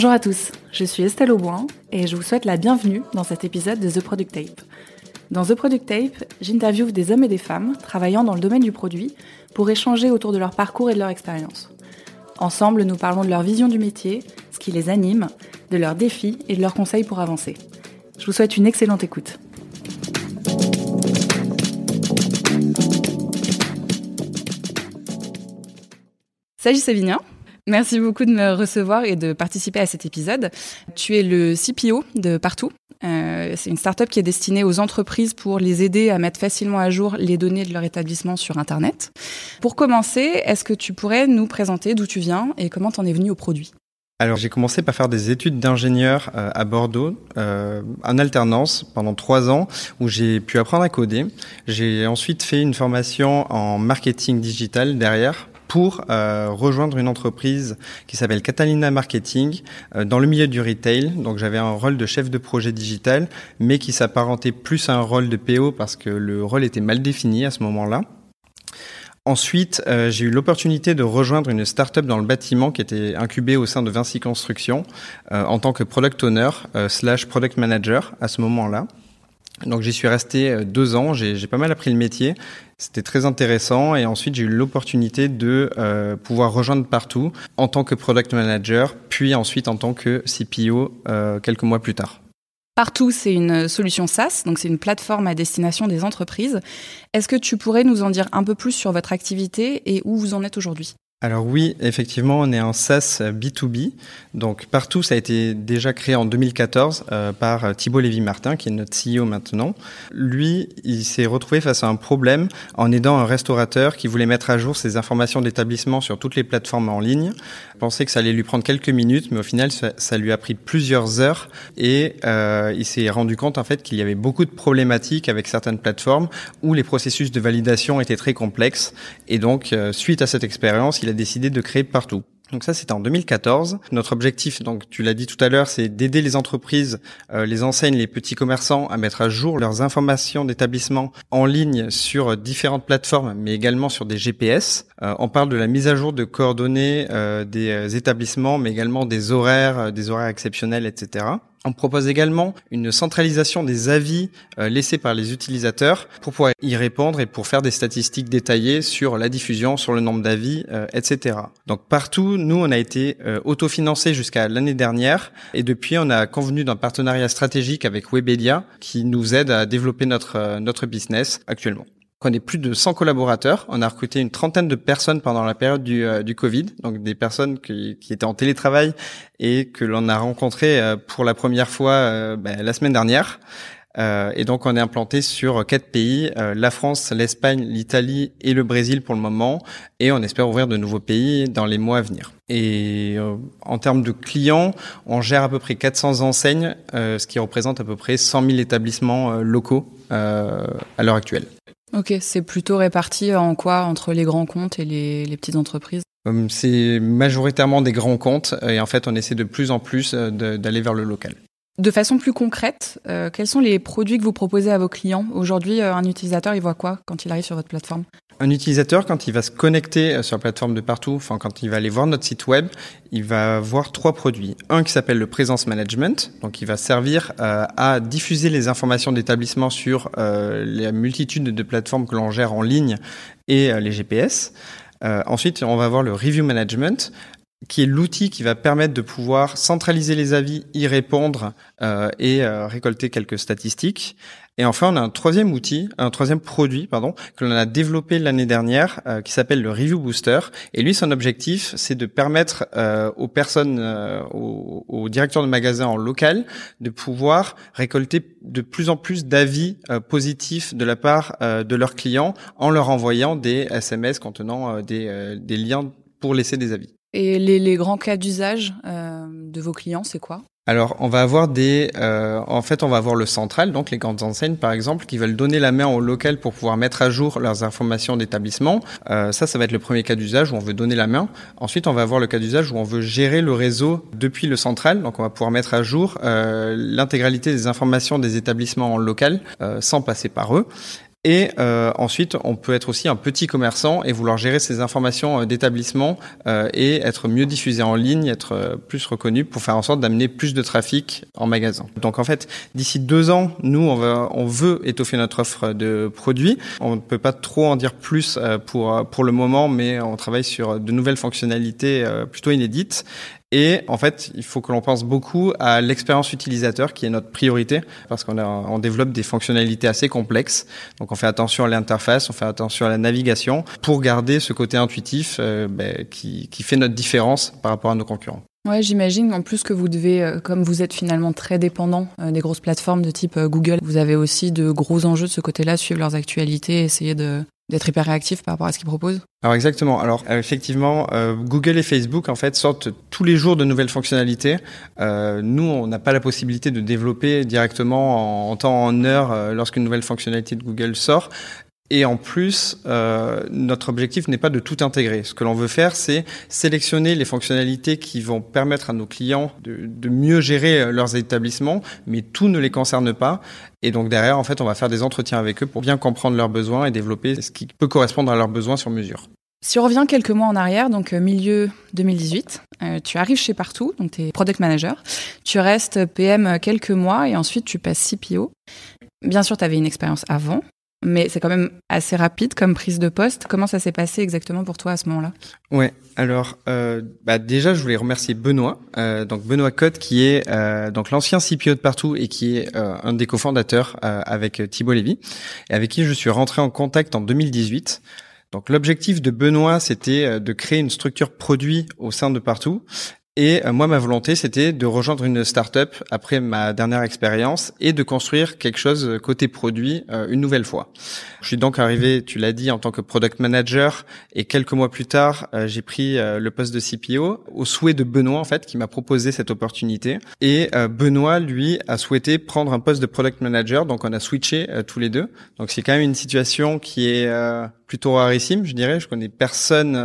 Bonjour à tous, je suis Estelle Auboin et je vous souhaite la bienvenue dans cet épisode de The Product Tape. Dans The Product Tape, j'interviewe des hommes et des femmes travaillant dans le domaine du produit pour échanger autour de leur parcours et de leur expérience. Ensemble, nous parlons de leur vision du métier, ce qui les anime, de leurs défis et de leurs conseils pour avancer. Je vous souhaite une excellente écoute. Salut Sévignan Merci beaucoup de me recevoir et de participer à cet épisode. Tu es le CPO de Partout. Euh, c'est une startup qui est destinée aux entreprises pour les aider à mettre facilement à jour les données de leur établissement sur Internet. Pour commencer, est-ce que tu pourrais nous présenter d'où tu viens et comment tu en es venu au produit? Alors j'ai commencé par faire des études d'ingénieur euh, à Bordeaux euh, en alternance pendant trois ans où j'ai pu apprendre à coder. J'ai ensuite fait une formation en marketing digital derrière pour euh, rejoindre une entreprise qui s'appelle Catalina Marketing euh, dans le milieu du retail. Donc j'avais un rôle de chef de projet digital, mais qui s'apparentait plus à un rôle de PO parce que le rôle était mal défini à ce moment-là. Ensuite, euh, j'ai eu l'opportunité de rejoindre une start-up dans le bâtiment qui était incubée au sein de Vinci Construction en tant que product owner slash product manager à ce moment-là. Donc j'y suis resté euh, deux ans, j'ai pas mal appris le métier, c'était très intéressant et ensuite j'ai eu l'opportunité de euh, pouvoir rejoindre partout en tant que product manager, puis ensuite en tant que CPO euh, quelques mois plus tard. Partout, c'est une solution SaaS, donc c'est une plateforme à destination des entreprises. Est-ce que tu pourrais nous en dire un peu plus sur votre activité et où vous en êtes aujourd'hui? Alors oui, effectivement, on est un SaaS B2B. Donc partout, ça a été déjà créé en 2014 euh, par Thibault Lévy-Martin, qui est notre CEO maintenant. Lui, il s'est retrouvé face à un problème en aidant un restaurateur qui voulait mettre à jour ses informations d'établissement sur toutes les plateformes en ligne. Il pensait que ça allait lui prendre quelques minutes, mais au final, ça, lui a pris plusieurs heures et euh, il s'est rendu compte en fait qu'il y avait beaucoup de problématiques avec certaines plateformes où les processus de validation étaient très complexes. Et donc, euh, suite à cette expérience, a décidé de créer partout. Donc ça, c'était en 2014. Notre objectif, donc tu l'as dit tout à l'heure, c'est d'aider les entreprises, euh, les enseignes, les petits commerçants à mettre à jour leurs informations d'établissement en ligne sur différentes plateformes, mais également sur des GPS. Euh, on parle de la mise à jour de coordonnées euh, des établissements, mais également des horaires, des horaires exceptionnels, etc. On propose également une centralisation des avis euh, laissés par les utilisateurs pour pouvoir y répondre et pour faire des statistiques détaillées sur la diffusion, sur le nombre d'avis, euh, etc. Donc partout, nous, on a été euh, autofinancé jusqu'à l'année dernière et depuis, on a convenu d'un partenariat stratégique avec Webedia qui nous aide à développer notre, notre business actuellement. On est plus de 100 collaborateurs. On a recruté une trentaine de personnes pendant la période du, euh, du Covid, donc des personnes qui, qui, étaient en télétravail et que l'on a rencontré euh, pour la première fois euh, ben, la semaine dernière. et donc on est implanté sur quatre pays la France, l'Espagne, l'Italie et le Brésil pour le moment. Et on espère ouvrir de nouveaux pays dans les mois à venir. Et en termes de clients, on gère à peu près 400 enseignes, ce qui représente à peu près 100 000 établissements locaux à l'heure actuelle. Ok, c'est plutôt réparti en quoi? Entre les grands comptes et les, les petites entreprises? Hum, C'est majoritairement des grands comptes et en fait on essaie de plus en plus euh, d'aller vers le local. De façon plus concrète, euh, quels sont les produits que vous proposez à vos clients? Aujourd'hui, euh, un utilisateur, il voit quoi quand il arrive sur votre plateforme? Un utilisateur, quand il va se connecter euh, sur la plateforme de partout, enfin quand il va aller voir notre site web, il va voir trois produits. Un qui s'appelle le Présence Management, donc il va servir à diffuser les informations d'établissement sur la multitude de plateformes que l'on gère en ligne et les GPS. ensuite, on va avoir le Review Management, qui est l'outil qui va permettre de pouvoir centraliser les avis, y répondre euh, et euh, récolter quelques statistiques. Et enfin, on a un troisième outil, un troisième produit, pardon, que l'on a développé l'année dernière, euh, qui s'appelle le Review Booster. Et lui, son objectif, c'est de permettre aux personnes, aux, aux, directeurs de magasins en local, de pouvoir récolter de plus en plus d'avis positifs de la part de leurs clients en leur envoyant des SMS contenant des, des liens pour laisser des avis. Et les, grands cas d'usage euh, de vos clients, c'est quoi? Alors, on va avoir des, euh, en fait, on va avoir le central, donc les grandes enseignes, par exemple, qui veulent donner la main au local pour pouvoir mettre à jour leurs informations d'établissement. Euh, ça, ça va être le premier cas d'usage où on veut donner la main. Ensuite, on va avoir le cas d'usage où on veut gérer le réseau depuis le central, donc on va pouvoir mettre à jour l'intégralité des informations des établissements en local sans passer par eux. Et euh, ensuite, on peut être aussi un petit commerçant et vouloir gérer ses informations euh, d'établissement euh, et être mieux diffusé en ligne, être plus reconnu pour faire en sorte d'amener plus de trafic en magasin. Donc en fait, d'ici deux ans, nous, on, va, on veut étoffer notre offre de produits. On ne peut pas trop en dire plus pour, pour le moment, mais on travaille sur de nouvelles fonctionnalités plutôt inédites et en fait, il faut que l'on pense beaucoup à l'expérience utilisateur qui est notre priorité parce qu'on on développe des fonctionnalités assez complexes. Donc on fait attention à l'interface, on fait attention à la navigation pour garder ce côté intuitif euh, ben, qui, qui fait notre différence par rapport à nos concurrents. Ouais, j'imagine en plus que vous devez, euh, comme vous êtes finalement très dépendant euh, des grosses plateformes de type Google, vous avez aussi de gros enjeux de ce côté-là, suivre leurs actualités, essayer de d'être hyper réactif par rapport à ce qu'ils proposent Alors exactement. Alors euh, effectivement, euh, Google et Facebook en fait sortent tous les jours de nouvelles fonctionnalités. Euh, nous, on n'a pas la possibilité de développer directement en, temps en heure lorsqu'une nouvelle fonctionnalité de Google sort. Et en plus, euh, notre objectif n'est pas de tout intégrer. Ce que l'on veut faire, c'est sélectionner les fonctionnalités qui vont permettre à nos clients de, mieux gérer euh, leurs établissements, mais tout ne les concerne pas. Et donc derrière, en fait, on va faire des entretiens avec eux pour bien comprendre leurs besoins et développer ce qui peut correspondre à leurs besoins sur mesure. Si on revient quelques mois en arrière, donc euh, milieu 2018, euh, tu arrives chez Partout, donc tu es product manager, tu restes PM quelques mois et ensuite tu passes CPO. Bien sûr, tu avais une expérience avant, mais c'est quand même assez rapide comme prise de poste. Comment ça s'est passé exactement pour toi à ce moment-là? Ouais, alors euh, bah déjà je voulais remercier Benoît, euh, donc Benoît Cotte qui est euh, donc l'ancien CPO de partout et qui est euh, un des cofondateurs euh, avec Thibault Lévy et avec qui je suis rentré en contact en 2018. Donc l'objectif de Benoît, c'était euh, de créer une structure produit au sein de partout et euh, moi, ma volonté, c'était de rejoindre une start-up après ma dernière expérience et de construire quelque chose euh, côté produit euh, une nouvelle fois. Je suis donc arrivé, tu l'as dit, en tant que product manager et quelques mois plus tard, j'ai pris le poste de CPO au souhait de Benoît, en fait, qui m'a proposé cette opportunité. Et Benoît, lui, a souhaité prendre un poste de product manager, donc on a switché tous les deux. Donc c'est quand même une situation qui est plutôt rarissime, je dirais. Je connais personne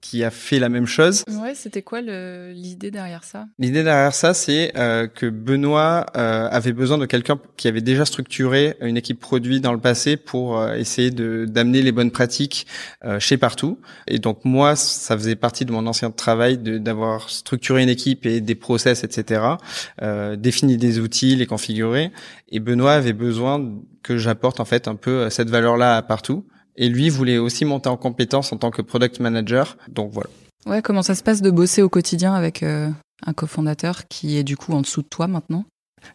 qui a fait la même chose. Ouais, c'était quoi l'idée derrière ça? L'idée derrière ça, c'est euh, que Benoît euh, avait besoin de quelqu'un qui avait déjà structuré une équipe produit dans le passé pour euh, essayer de d'amener les bonnes pratiques euh, chez partout. Et donc moi, ça faisait partie de mon ancien travail d'avoir structuré une équipe et des process, etc. Euh, défini des outils, les configurer. Et Benoît avait besoin que j'apporte en fait un peu cette valeur-là à partout. Et lui voulait aussi monter en compétence en tant que product manager. Donc voilà. Ouais, comment ça se passe de bosser au quotidien avec euh, un cofondateur qui est du coup en dessous de toi maintenant?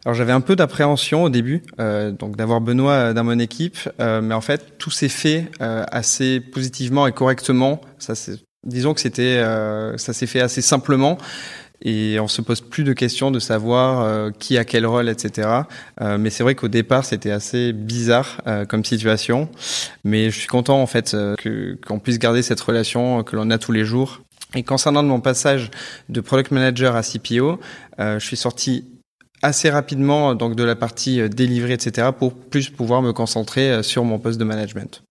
Alors j'avais un peu d'appréhension au début, euh, donc d'avoir Benoît euh, dans mon équipe, euh, mais en fait tout s'est fait euh, assez positivement et correctement. Ça, disons que c'était, euh, ça s'est fait assez simplement et on se pose plus de questions de savoir euh, qui a quel rôle, etc. Euh, mais c'est vrai qu'au départ c'était assez bizarre euh, comme situation, mais je suis content en fait que qu'on puisse garder cette relation que l'on a tous les jours. Et concernant mon passage de product manager à CPO, je suis sorti assez rapidement donc de la partie délivrée, etc. pour plus pouvoir me concentrer sur mon poste de management.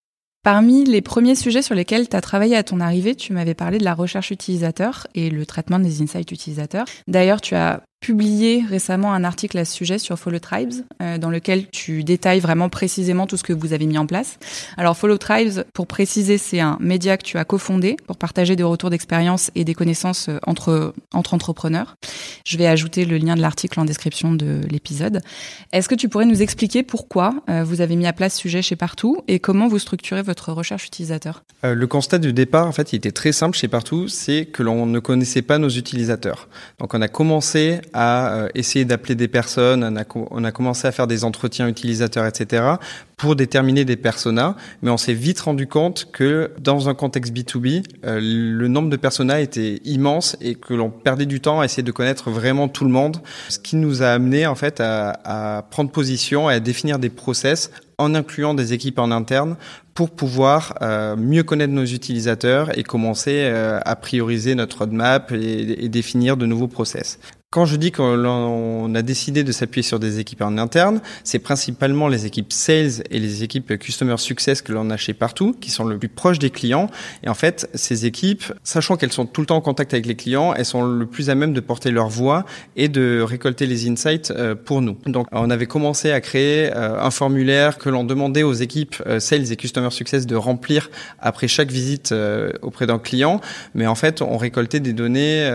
Parmi les premiers sujets sur lesquels tu as travaillé à ton arrivée, tu m'avais parlé de la recherche utilisateur et le traitement des insights utilisateurs. D'ailleurs, tu as publié récemment un article à ce sujet sur Follow Tribes, euh, dans lequel tu détailles vraiment précisément tout ce que vous avez mis en place. Alors Follow Tribes, pour préciser, c'est un média que tu as cofondé pour partager des retours d'expérience et des connaissances euh, entre, entre entrepreneurs. Je vais ajouter le lien de l'article en description de l'épisode. Est-ce que tu pourrais nous expliquer pourquoi euh, vous avez mis à place ce sujet chez Partout et comment vous structurez votre recherche utilisateur? Euh, Le constat du départ, en fait, il était très simple chez Partout, c'est que l'on ne connaissait pas nos utilisateurs. Donc on a commencé à euh, essayer d'appeler des personnes, on a, on a commencé à faire des entretiens utilisateurs, etc pour déterminer des personas, mais on s'est vite rendu compte que dans un contexte B2B, euh, le nombre de personas était immense et que l'on perdait du temps à essayer de connaître vraiment tout le monde, ce qui nous a amené en fait à, à prendre position et à définir des process en incluant des équipes en interne pour pouvoir euh, mieux connaître nos utilisateurs et commencer euh, à prioriser notre roadmap et, et définir de nouveaux process. Quand je dis qu'on a décidé de s'appuyer sur des équipes en interne, c'est principalement les équipes sales et les équipes customer success que l'on a chez partout, qui sont le plus proches des clients. Et en fait, ces équipes, sachant qu'elles sont tout le temps en contact avec les clients, elles sont le plus à même de porter leur voix et de récolter les insights euh, pour nous. Donc, on avait commencé à créer euh, un formulaire que l'on demandait aux équipes euh, sales et customer success de remplir après chaque visite auprès d'un client. Mais en fait, on récoltait des données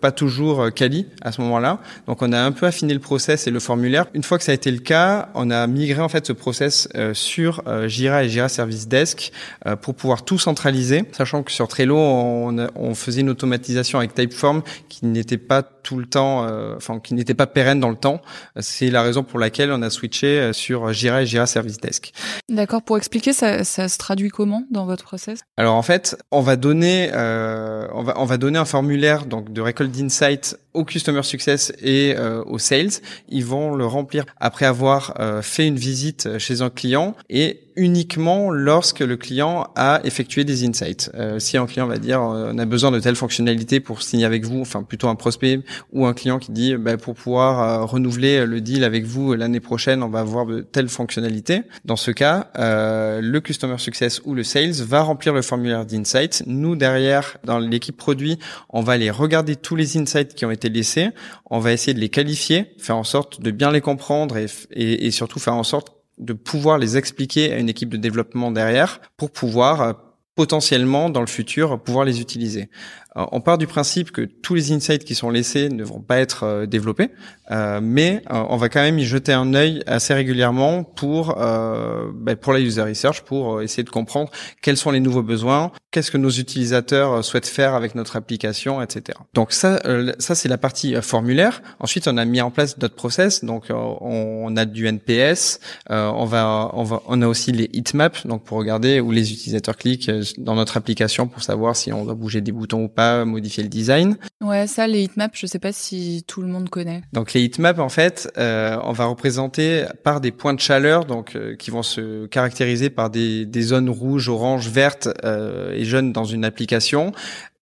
pas toujours quali à ce moment-là. Donc on a un peu affiné le process et le formulaire. Une fois que ça a été le cas, on a migré en fait ce process euh, sur euh, Jira et Jira Service Desk euh, pour pouvoir tout centraliser, sachant que sur Trello on, on faisait une automatisation avec Typeform qui n'était pas tout le temps, enfin qui n'était pas pérenne dans le temps. C'est la raison pour laquelle on a switché sur Jira et Jira Service Desk. D'accord. Pour expliquer, ça, ça se traduit comment dans votre process? Alors en fait, on va donner, on va on va donner un formulaire donc de récolte d'insights au customer success et euh, aux sales, ils vont le remplir après avoir euh, fait une visite chez un client et uniquement lorsque le client a effectué des insights. Euh, si un client va dire on a besoin de telle fonctionnalité pour signer avec vous, enfin plutôt un prospect ou un client qui dit bah, pour pouvoir renouveler le deal avec vous l'année prochaine, on va avoir de telle fonctionnalité. Dans ce cas, le customer success ou le sales va remplir le formulaire d'insights. Nous derrière, dans l'équipe produit, on va aller regarder tous les insights qui ont été laissés, on va essayer de les qualifier, faire en sorte de bien les comprendre et, surtout faire en sorte de pouvoir les expliquer à une équipe de développement derrière pour pouvoir euh, potentiellement dans le futur pouvoir les utiliser. Euh, on part du principe que tous les insights qui sont laissés ne vont pas être euh, développés, euh, mais on va quand même y jeter un œil assez régulièrement pour ben, pour la user research, pour essayer de comprendre quels sont les nouveaux besoins, qu'est-ce que nos utilisateurs souhaitent faire avec notre application, etc. Donc ça, ça c'est la partie formulaire. Ensuite, on a mis en place d'autres process. Donc on a du NPS, on va on va on a aussi les heatmaps, donc pour regarder où les utilisateurs cliquent dans notre application pour savoir si on doit bouger des boutons ou pas modifier le design. Ouais, ça, les heatmaps, je sais pas si tout le monde connaît. Donc les heatmaps, en fait, euh, on va représenter par des points de chaleur, donc euh, qui vont se caractériser par des, des zones rouges, oranges, vertes euh, et jaunes dans une application.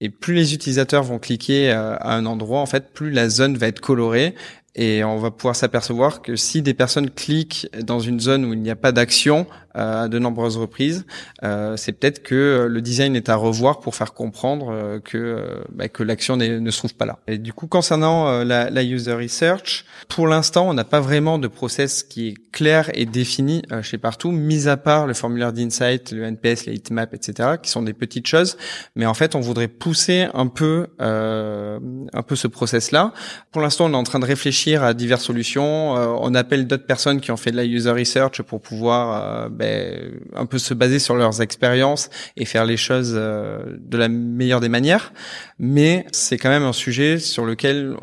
Et plus les utilisateurs vont cliquer à un endroit, en fait, plus la zone va être colorée et on va pouvoir s'apercevoir que si des personnes cliquent dans une zone où il n'y a pas d'action à de nombreuses reprises, euh, c'est peut-être que le design est à revoir pour faire comprendre euh, que bah, que l'action ne se trouve pas là. Et du coup, concernant la, user research, pour l'instant, on n'a pas vraiment de process qui est clair et défini chez partout, mis à part le formulaire d'insight, le NPS, les heatmaps, etc., qui sont des petites choses. Mais en fait, on voudrait pousser un peu un peu ce process-là. Pour l'instant, on est en train de réfléchir à diverses solutions. Euh, on appelle d'autres personnes qui ont fait de la user research pour pouvoir euh, un peu se baser sur leurs expériences et faire les choses euh, de la meilleure des manières. Mais c'est quand même un sujet sur lequel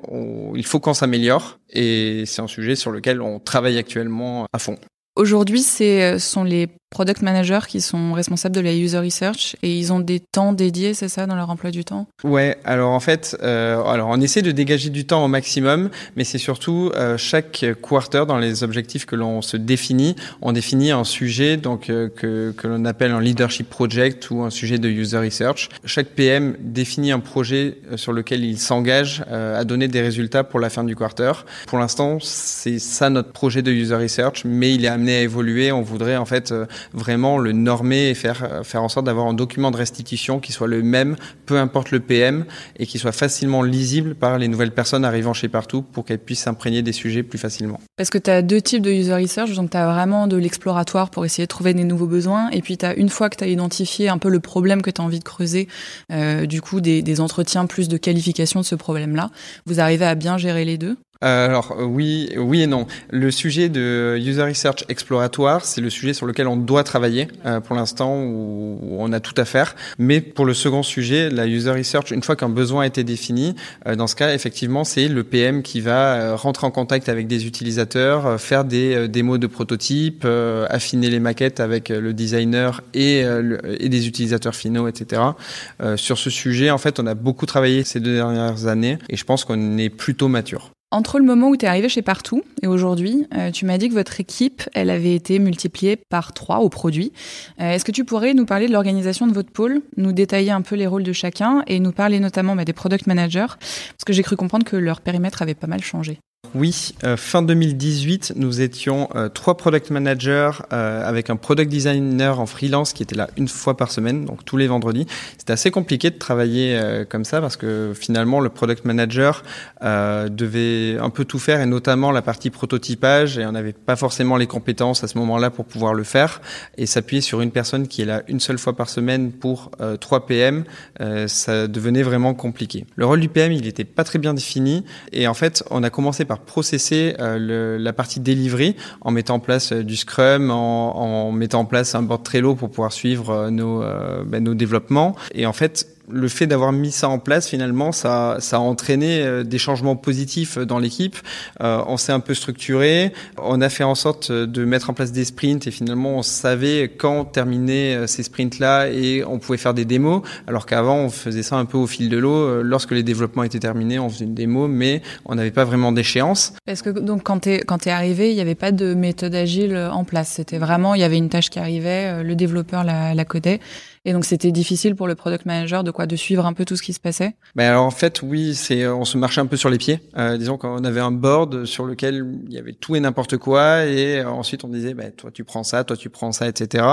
il faut qu'on s'améliore et c'est un sujet sur lequel on travaille actuellement à fond. Aujourd'hui, ce sont les product managers qui sont responsables de la user research et ils ont des temps dédiés, c'est ça, dans leur emploi du temps? Ouais, alors en fait, euh, alors on essaie de dégager du temps au maximum, mais c'est surtout euh, chaque quarter dans les objectifs que l'on se définit, on définit un sujet donc euh, que, que l'on appelle un leadership project ou un sujet de user research. Chaque PM définit un projet sur lequel il s'engage à donner des résultats pour la fin du quarter. Pour l'instant, c'est ça notre projet de user research, mais il est amené à évoluer. On voudrait en fait vraiment le normer et faire, faire en sorte d'avoir un document de restitution qui soit le même, peu importe le PM, et qui soit facilement lisible par les nouvelles personnes arrivant chez Partout pour qu'elles puissent s'imprégner des sujets plus facilement. Parce que tu as deux types de user research, donc tu as vraiment de l'exploratoire pour essayer de trouver des nouveaux besoins, et puis tu une fois que tu as identifié un peu le problème que tu as envie de creuser, euh, du coup des, des entretiens plus de qualification de ce problème-là, vous arrivez à bien gérer les deux euh, alors oui, oui et non. Le sujet de user research exploratoire, c'est le sujet sur lequel on doit travailler euh, pour l'instant où on a tout à faire. Mais pour le second sujet, la user research, une fois qu'un besoin a été défini, euh, dans ce cas, effectivement, c'est le PM qui va rentrer en contact avec des utilisateurs, faire des démos de prototypes, affiner les maquettes avec le designer et, et des utilisateurs finaux, etc. sur ce sujet, en fait, on a beaucoup travaillé ces deux dernières années et je pense qu'on est plutôt mature. Entre le moment où tu es arrivé chez Partout et aujourd'hui, euh, tu m'as dit que votre équipe, elle avait été multipliée par trois au produit. Euh, est-ce que tu pourrais nous parler de l'organisation de votre pôle, nous détailler un peu les rôles de chacun et nous parler notamment bah, des product managers? Parce que j'ai cru comprendre que leur périmètre avait pas mal changé. Oui, euh, fin 2018, nous étions euh, trois product managers euh, avec un product designer en freelance qui était là une fois par semaine, donc tous les vendredis. C'était assez compliqué de travailler comme ça parce que finalement le product manager devait un peu tout faire et notamment la partie prototypage et on n'avait pas forcément les compétences à ce moment-là pour pouvoir le faire et s'appuyer sur une personne qui est là une seule fois par semaine pour trois PM, ça devenait vraiment compliqué. Le rôle du PM, il n'était pas très bien défini et en fait, on a commencé par processer euh, la partie delivery en mettant en place euh, du Scrum, en, mettant en place un board Trello pour pouvoir suivre euh, nos, ben, nos développements. Et en fait, le fait d'avoir mis ça en place, finalement, ça, ça a entraîné euh, des changements positifs dans l'équipe. Euh, on s'est un peu structuré, on a fait en sorte de mettre en place des sprints et finalement on savait quand terminer euh, ces sprints-là et on pouvait faire des démos, alors qu'avant on faisait ça un peu au fil de l'eau. Lorsque les développements étaient terminés, on faisait une démo, mais on n'avait pas vraiment d'échéance. Parce que donc quand quand t'es arrivé, il n'y avait pas de méthode agile en place? C'était vraiment il y avait une tâche qui arrivait, le développeur la, la codait et donc c'était difficile pour le product manager de quoi de suivre un peu tout ce qui se passait? Ben alors en fait oui, c'est on se marchait un peu sur les pieds. Euh, disons qu'on avait un board sur lequel il y avait tout et n'importe quoi et ensuite on disait ben toi tu prends ça, toi tu prends ça, etc.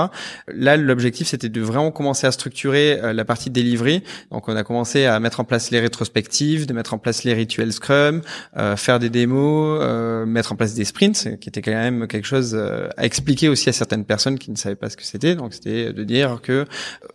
Là l'objectif c'était de vraiment commencer à structurer euh, la partie delivery. Donc on a commencé à mettre en place les rétrospectives, de mettre en place les rituels Scrum, euh, faire des démos, euh, mettre en place des sprints, qui était quand même quelque chose euh, à expliquer aussi à certaines personnes qui ne savaient pas ce que c'était. Donc c'était de dire que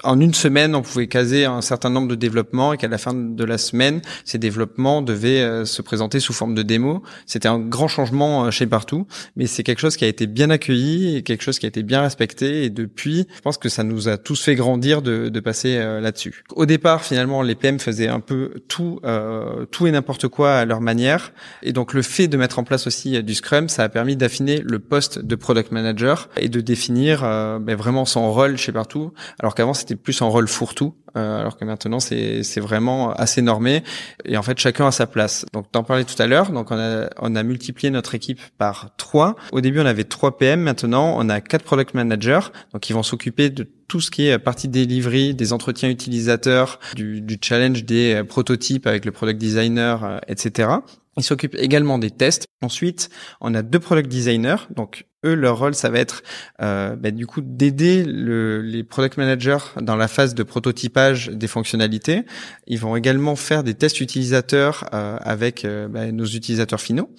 en une semaine, on pouvait caser un certain nombre de développements et qu'à la fin de la semaine, ces développements devaient euh, se présenter sous forme de démo. C'était un grand changement euh, chez Partout, mais c'est quelque chose qui a été bien accueilli et quelque chose qui a été bien respecté. Et depuis, je pense que ça nous a tous fait grandir de, de passer euh, là-dessus. Au départ, finalement, les PM faisaient un peu tout, euh, tout et n'importe quoi à leur manière. Et donc, le fait de mettre en place aussi du Scrum, ça a permis d'affiner le poste de product manager et de définir euh, ben, vraiment son rôle chez Partout. Alors qu'avant, c'était plus un rôle fourre-tout, euh, alors que maintenant c'est c'est vraiment assez normé et en fait chacun a sa place. Donc t'en parlais tout à l'heure, donc on a on a multiplié notre équipe par trois. Au début on avait trois PM, maintenant on a quatre product managers, donc ils vont s'occuper de tout ce qui est partie delivery, des entretiens utilisateurs, du, du challenge des euh, prototypes avec le product designer, euh, etc. Ils s'occupent également des tests. Ensuite, on a deux product designers. Donc, eux, leur rôle, ça va être euh, bah, du coup d'aider le, les product managers dans la phase de prototypage des fonctionnalités. Ils vont également faire des tests utilisateurs euh, avec euh, bah, nos utilisateurs finaux.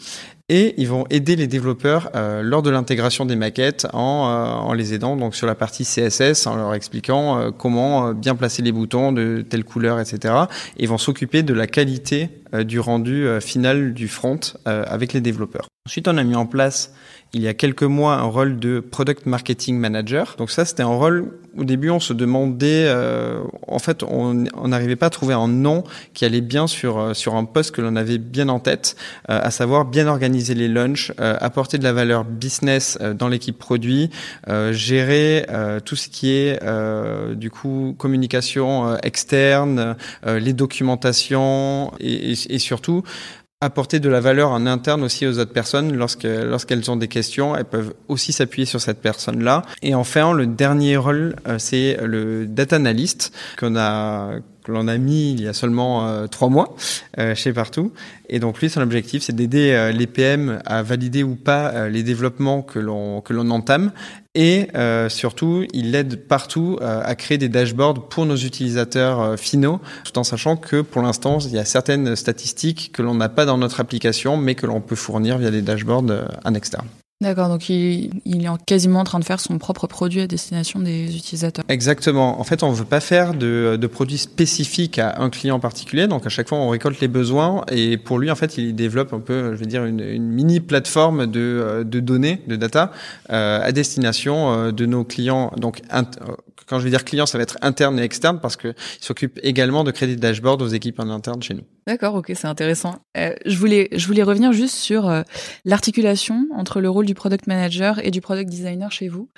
Et ils vont aider les développeurs lors de l'intégration des maquettes en, en, les aidant donc sur la partie CSS en leur expliquant comment bien placer les boutons de telle couleur etc et ils vont s'occuper de la qualité du rendu final du front avec les développeurs. Ensuite on a mis en place il y a quelques mois un rôle de product marketing manager. Donc ça, c'était un rôle au début, on se demandait, euh, en fait, on n'arrivait pas à trouver un nom qui allait bien sur euh, sur un poste que l'on avait bien en tête, euh, à savoir bien organiser les lunchs, euh, apporter de la valeur business euh, dans l'équipe produit, gérer tout ce qui est du coup communication externe, les documentations et, et surtout apporter de la valeur en interne aussi aux autres personnes lorsque lorsqu'elles ont des questions, elles peuvent aussi s'appuyer sur cette personne-là. Et enfin, le dernier rôle, euh, c'est le data analyst qu'on a que l'on a mis il y a seulement euh, trois mois euh, chez Partout. Et donc lui, son objectif, c'est d'aider euh, les PM à valider ou pas les développements que l'on que l'on entame. Et surtout, il aide partout à créer des dashboards pour nos utilisateurs finaux, tout en sachant que pour l'instant, il y a certaines statistiques que l'on n'a pas dans notre application, mais que l'on peut fournir via des dashboards en externe. D'accord, donc il, il, est quasiment en train de faire son propre produit à destination des utilisateurs. Exactement. En fait, on ne veut pas faire de, de produits spécifiques à un client particulier. Donc à chaque fois, on récolte les besoins et pour lui, en fait, il développe un peu, je vais dire, une, mini plateforme de, de, données, de data euh, à destination euh, de nos clients. Donc quand je vais dire client, ça va être interne et externe parce qu'il s'occupe également de créer des dashboards aux équipes en interne chez nous. D'accord, ok, c'est intéressant. Euh, je voulais, je voulais revenir juste sur euh, l'articulation entre le rôle du product manager et du product designer chez vous.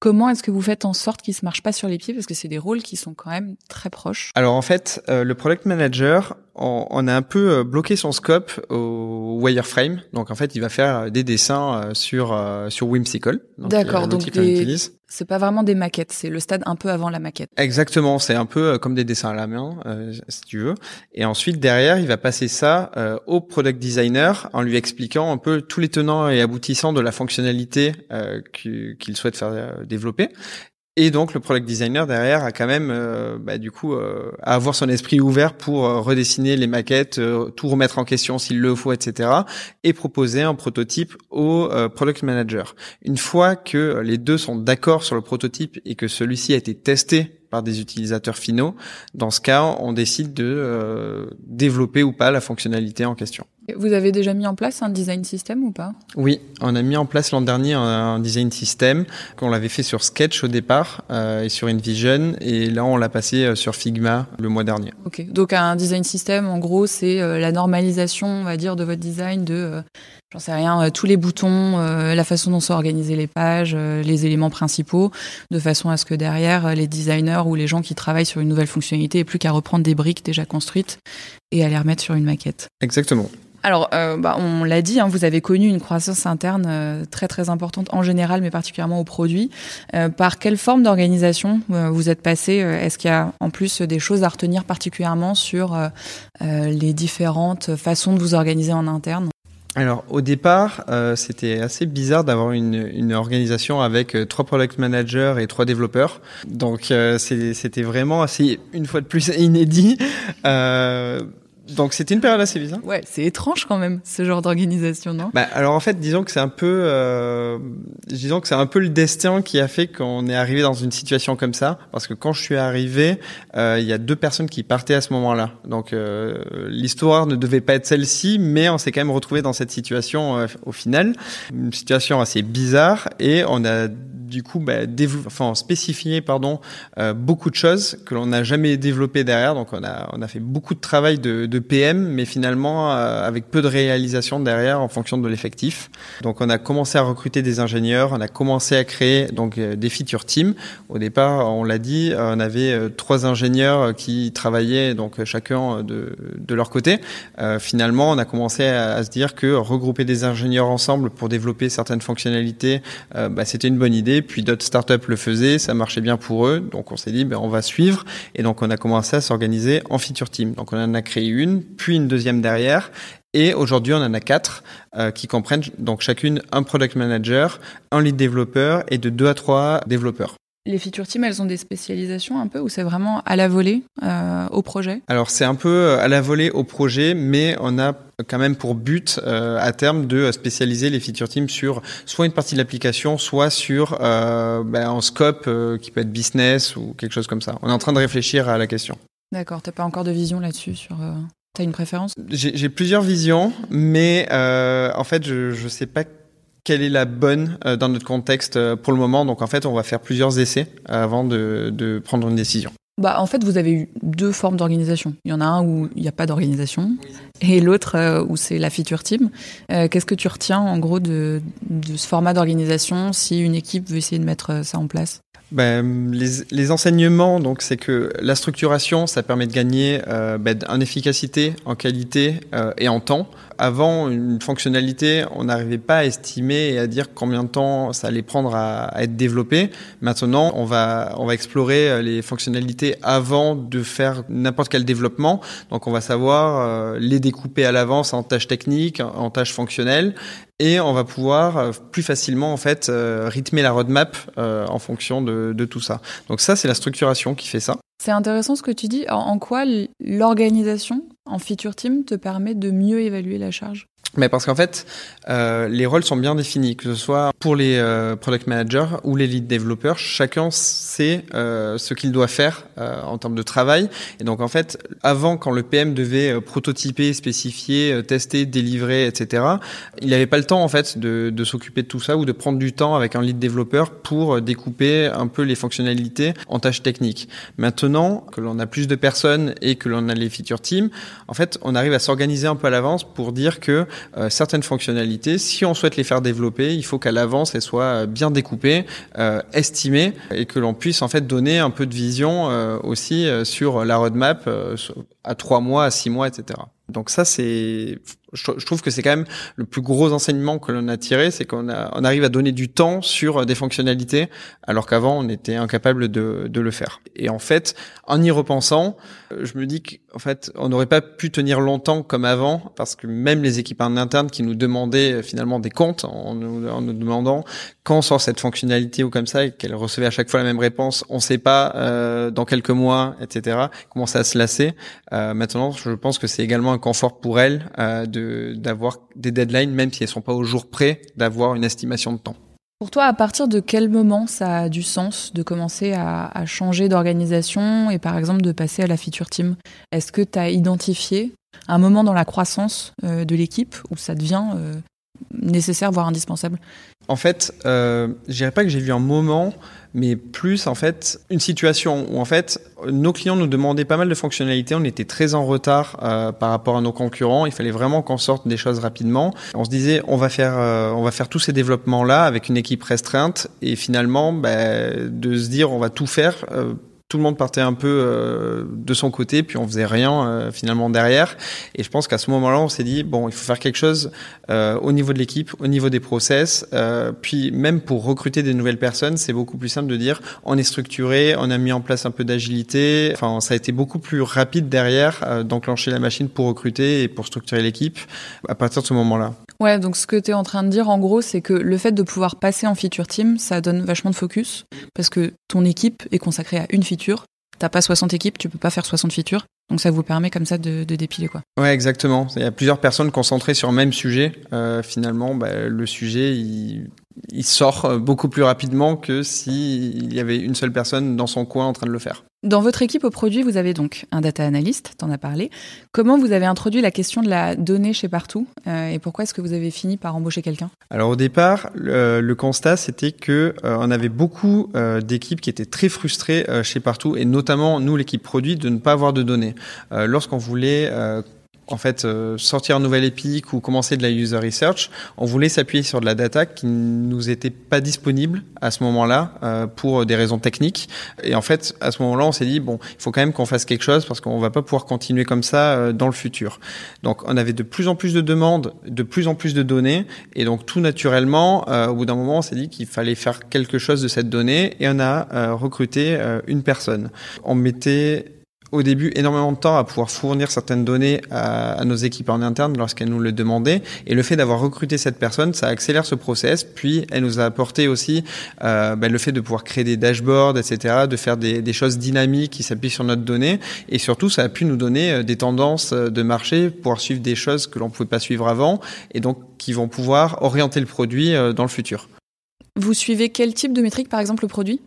Comment est-ce que vous faites en sorte qu'ils se marchent pas sur les pieds? Parce que c'est des rôles qui sont quand même très proches Alors en fait, euh, le product manager, on, a un peu bloqué son scope au wireframe. Donc en fait, il va faire des dessins sur sur Whimsical. D'accord. Donc, c'est pas vraiment des maquettes, c'est le stade un peu avant la maquette. Exactement, c'est un peu comme des dessins à la main, si tu veux. Et ensuite derrière, il va passer ça au product designer en lui expliquant un peu tous les tenants et aboutissants de la fonctionnalité qu'il souhaite faire développer. Et donc le product designer derrière a quand même, euh, bah, du coup, euh, à avoir son esprit ouvert pour euh, redessiner les maquettes, tout remettre en question s'il le faut, etc. Et proposer un prototype au product manager. Une fois que les deux sont d'accord sur le prototype et que celui-ci a été testé par des utilisateurs finaux, dans ce cas, on décide de développer ou pas la fonctionnalité en question. Vous avez déjà mis en place un design system ou pas? Oui, on a mis en place l'an dernier un, design system qu'on l'avait fait sur Sketch au départ euh, et sur InVision et là on l'a passé euh, sur Figma le mois dernier. Ok, donc un design system en gros c'est euh, la normalisation on va dire de votre design de j'en sais rien tous les boutons, la façon dont sont organisées les pages, les éléments principaux de façon à ce que derrière les designers ou les gens qui travaillent sur une nouvelle fonctionnalité aient plus qu'à reprendre des briques déjà construites et à les remettre sur une maquette. Exactement. Alors, euh, bah, on l'a dit, hein, vous avez connu une croissance interne euh, très très importante en général, mais particulièrement au produit. Euh, par quelle forme d'organisation vous êtes passé Est-ce qu'il y a en plus des choses à retenir particulièrement sur les différentes façons de vous organiser en interne? Alors au départ, c'était assez bizarre d'avoir une, organisation avec trois product managers et trois développeurs. Donc c'était vraiment assez, une fois de plus, inédit. Donc c'était une période assez bizarre. Ouais, c'est étrange quand même ce genre d'organisation, non? Bah, alors en fait, disons que c'est un peu, euh, disons que c'est un peu le destin qui a fait qu'on est arrivé dans une situation comme ça, parce que quand je suis arrivé, euh, il y a deux personnes qui partaient à ce moment-là. Donc euh, l'histoire ne devait pas être celle-ci, mais on s'est quand même retrouvé dans cette situation euh, au final, une situation assez bizarre, et on a du coup bah, enfin, spécifié pardon euh, beaucoup de choses que l'on n'a jamais développé derrière. Donc on a on a fait beaucoup de travail de, de PM, mais finalement euh, avec peu de réalisation derrière en fonction de l'effectif. Donc on a commencé à recruter des ingénieurs, on a commencé à créer donc euh, des feature teams. Au départ, on l'a dit, on avait trois ingénieurs qui travaillaient donc chacun de, de leur côté. finalement, on a commencé à, se dire que regrouper des ingénieurs ensemble pour développer certaines fonctionnalités, bah, c'était une bonne idée puis d'autres startups le faisaient, ça marchait bien pour eux, donc on s'est dit ben on va suivre et donc on a commencé à s'organiser en feature team. Donc on en a créé une, puis une deuxième derrière et aujourd'hui, on en a quatre euh, qui comprennent donc chacune un product manager, un lead développeur et de deux à trois développeurs. Les feature teams, elles ont des spécialisations un peu ou c'est vraiment à la volée euh, au projet? Alors c'est un peu euh, à la volée au projet, mais on a quand même pour but euh, à terme de spécialiser les feature teams sur soit une partie de l'application, soit sur euh, ben, un scope qui peut être business ou quelque chose comme ça. On est en train de réfléchir à la question. D'accord, t'as pas encore de vision là-dessus sur. T'as une préférence? J'ai plusieurs visions, mais en fait, je ne sais pas quelle est la bonne euh, dans notre contexte euh, pour le moment. Donc en fait, on va faire plusieurs essais avant de, de prendre une décision. Bah, en fait, vous avez eu deux formes d'organisation. Il y en a un où il n'y a pas d'organisation et l'autre euh, où c'est la feature team. Qu'est-ce que tu retiens en gros de, de ce format d'organisation si une équipe veut essayer de mettre ça en place? Ben, les, les, enseignements, donc c'est que la structuration, ça permet de gagner euh, ben, en efficacité, en qualité euh, et en temps. Avant, une fonctionnalité, on n'arrivait pas à estimer et à dire combien de temps ça allait prendre à, être développé. Maintenant, on va on va explorer euh, les fonctionnalités avant de faire n'importe quel développement. Donc, on va savoir euh, les découper à l'avance en tâches techniques, en tâches fonctionnelles, et on va pouvoir euh, plus facilement en fait rythmer la roadmap en fonction de, de, tout ça. Donc ça, c'est la structuration qui fait ça. C'est intéressant ce que tu dis. En quoi l'organisation en feature team te permet de mieux évaluer la charge mais parce qu'en fait, euh, les rôles sont bien définis, que ce soit pour les euh, product managers ou les lead développeurs, chacun sait euh, ce qu'il doit faire euh, en termes de travail. Et donc en fait, avant, quand le PM devait euh, prototyper, spécifier, euh, tester, délivrer, etc., il n'avait pas le temps en fait de, de s'occuper de tout ça ou de prendre du temps avec un lead développeur pour découper un peu les fonctionnalités en tâches techniques. Maintenant que l'on a plus de personnes et que l'on a les feature teams, en fait, on arrive à s'organiser un peu à l'avance pour dire que euh, certaines fonctionnalités, si on souhaite les faire développer, il faut qu'à l'avance elles soient bien découpées, euh, estimées et que l'on puisse en fait donner un peu de vision euh, aussi sur la roadmap à trois mois, à six mois, etc. Donc ça, c'est, je trouve que c'est quand même le plus gros enseignement que l'on a tiré, c'est qu'on on arrive à donner du temps sur des fonctionnalités, alors qu'avant on était incapable de, de le faire. Et en fait, en y repensant, je me dis qu'en fait, on n'aurait pas pu tenir longtemps comme avant, parce que même les équipes en interne qui nous demandaient finalement des comptes en nous, en nous demandant quand sort cette fonctionnalité ou comme ça, et qu'elle recevait à chaque fois la même réponse, on ne sait pas euh, dans quelques mois, etc. Comment ça se lasser. Euh, maintenant, je pense que c'est également un confort pour elle euh, de d'avoir des deadlines, même si elles sont pas au jour près, d'avoir une estimation de temps. Pour toi, à partir de quel moment ça a du sens de commencer à, changer d'organisation et par exemple de passer à la feature team? Est-ce que tu as identifié un moment dans la croissance euh, de l'équipe où ça devient euh, nécessaire, voire indispensable. En fait, euh, je dirais pas que j'ai vu un moment, mais plus en fait une situation où en fait nos clients nous demandaient pas mal de fonctionnalités, on était très en retard euh, par rapport à nos concurrents, il fallait vraiment qu'on sorte des choses rapidement. On se disait on va faire euh, on va faire tous ces développements là avec une équipe restreinte. Et finalement bah, de se dire on va tout faire euh, tout le monde partait un peu euh, de son côté, puis on faisait rien euh, finalement derrière. Et je pense qu'à ce moment-là, on s'est dit bon, il faut faire quelque chose euh, au niveau de l'équipe, au niveau des process, puis même pour recruter des nouvelles personnes, c'est beaucoup plus simple de dire on est structuré, on a mis en place un peu d'agilité. Enfin, ça a été beaucoup plus rapide derrière d'enclencher la machine pour recruter et pour structurer l'équipe à partir de ce moment-là. Ouais, donc ce que tu es en train de dire en gros, c'est que le fait de pouvoir passer en feature team, ça donne vachement de focus parce que ton équipe est consacrée à une feature. T'as pas 60 équipes, tu peux pas faire 60 features. Donc ça vous permet comme ça de, dépiler quoi. Ouais, exactement. Il y a plusieurs personnes concentrées sur le même sujet. Euh, finalement, bah, le sujet, il, il sort euh, beaucoup plus rapidement que s'il y avait une seule personne dans son coin en train de le faire. Dans votre équipe au produit, vous avez donc un data analyst, t'en as parlé. Comment vous avez introduit la question de la donnée chez Partout euh, et pourquoi est-ce que vous avez fini par embaucher quelqu'un? Alors au départ, le, le constat c'était que euh, on avait beaucoup euh, d'équipes qui étaient très frustrées chez Partout et notamment nous l'équipe produit de ne pas avoir de données. Lorsqu'on voulait en fait euh, sortir un nouvel Epic ou commencer de la user research, on voulait s'appuyer sur de la data qui nous était pas disponible à ce moment-là euh, pour des raisons techniques. Et en fait, à ce moment-là, on s'est dit bon, il faut quand même qu'on fasse quelque chose parce qu'on va pas pouvoir continuer comme ça euh, dans le futur. Donc, on avait de plus en plus de demandes, de plus en plus de données, et donc tout naturellement, euh, au bout d'un moment, on s'est dit qu'il fallait faire quelque chose de cette donnée, et on a euh, recruté euh, une personne. On mettait au début énormément de temps à pouvoir fournir certaines données à, nos équipes en interne lorsqu'elles nous le demandaient. Et le fait d'avoir recruté cette personne, ça accélère ce process. Puis elle nous a apporté aussi euh, ben, le fait de pouvoir créer des dashboards, etc., de faire des, des choses dynamiques qui s'appuient sur notre donnée. Et surtout, ça a pu nous donner euh, des tendances euh, de marché, pouvoir suivre des choses que l'on pouvait pas suivre avant, et donc qui vont pouvoir orienter le produit dans le futur. Vous suivez quel type de métrique, par exemple, le produit?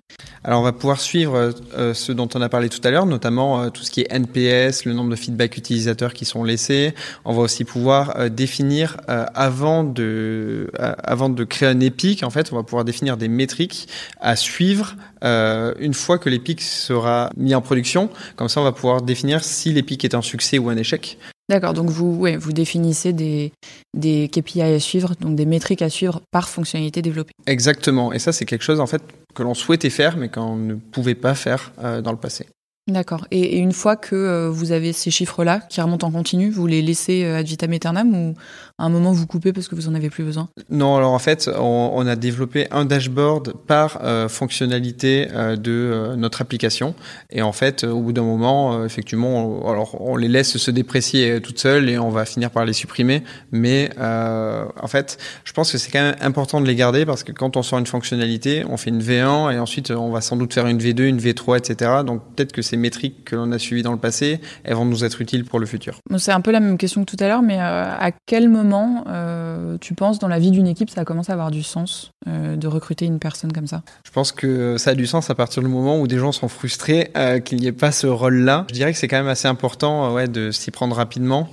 Alors, on va pouvoir suivre euh, ce dont on a parlé tout à l'heure, notamment euh, tout ce qui est NPS, le nombre de feedback utilisateurs qui sont laissés. On va aussi pouvoir euh, définir, euh, avant, de, euh, avant de créer un épique, en fait, on va pouvoir définir des métriques à suivre euh, une fois que l'épique sera mis en production. Comme ça, on va pouvoir définir si l'épique est un succès ou un échec. D'accord, donc vous, vous définissez des, des KPI à suivre, donc des métriques à suivre par fonctionnalité développée. Exactement. Et ça, c'est quelque chose en fait que l'on souhaitait faire, mais qu'on ne pouvait pas faire euh, dans le passé. D'accord. Et, une fois que euh, vous avez ces chiffres-là qui remontent en continu, vous les laissez euh, ad vitam aeternam ou à un moment vous coupez parce que vous en avez plus besoin? Non, alors en fait, on, a développé un dashboard par euh, fonctionnalité euh, de notre application. Et en fait, au bout d'un moment, effectivement, on, alors on les laisse se déprécier toutes seules et on va finir par les supprimer. Mais en fait, je pense que c'est quand même important de les garder parce que quand on sort une fonctionnalité, on fait une V1 et ensuite on va sans doute faire une V2, une V3, etc. Donc peut-être que c'est ces métriques que l'on a suivies dans le passé, elles vont nous être utiles pour le futur. C'est un peu la même question que tout à l'heure, mais euh, à quel moment euh, tu penses dans la vie d'une équipe ça commence à avoir du sens euh, de recruter une personne comme ça? Je pense que ça a du sens à partir du moment où des gens sont frustrés qu'il n'y ait pas ce rôle-là. Je dirais que c'est quand même assez important ouais, de s'y prendre rapidement.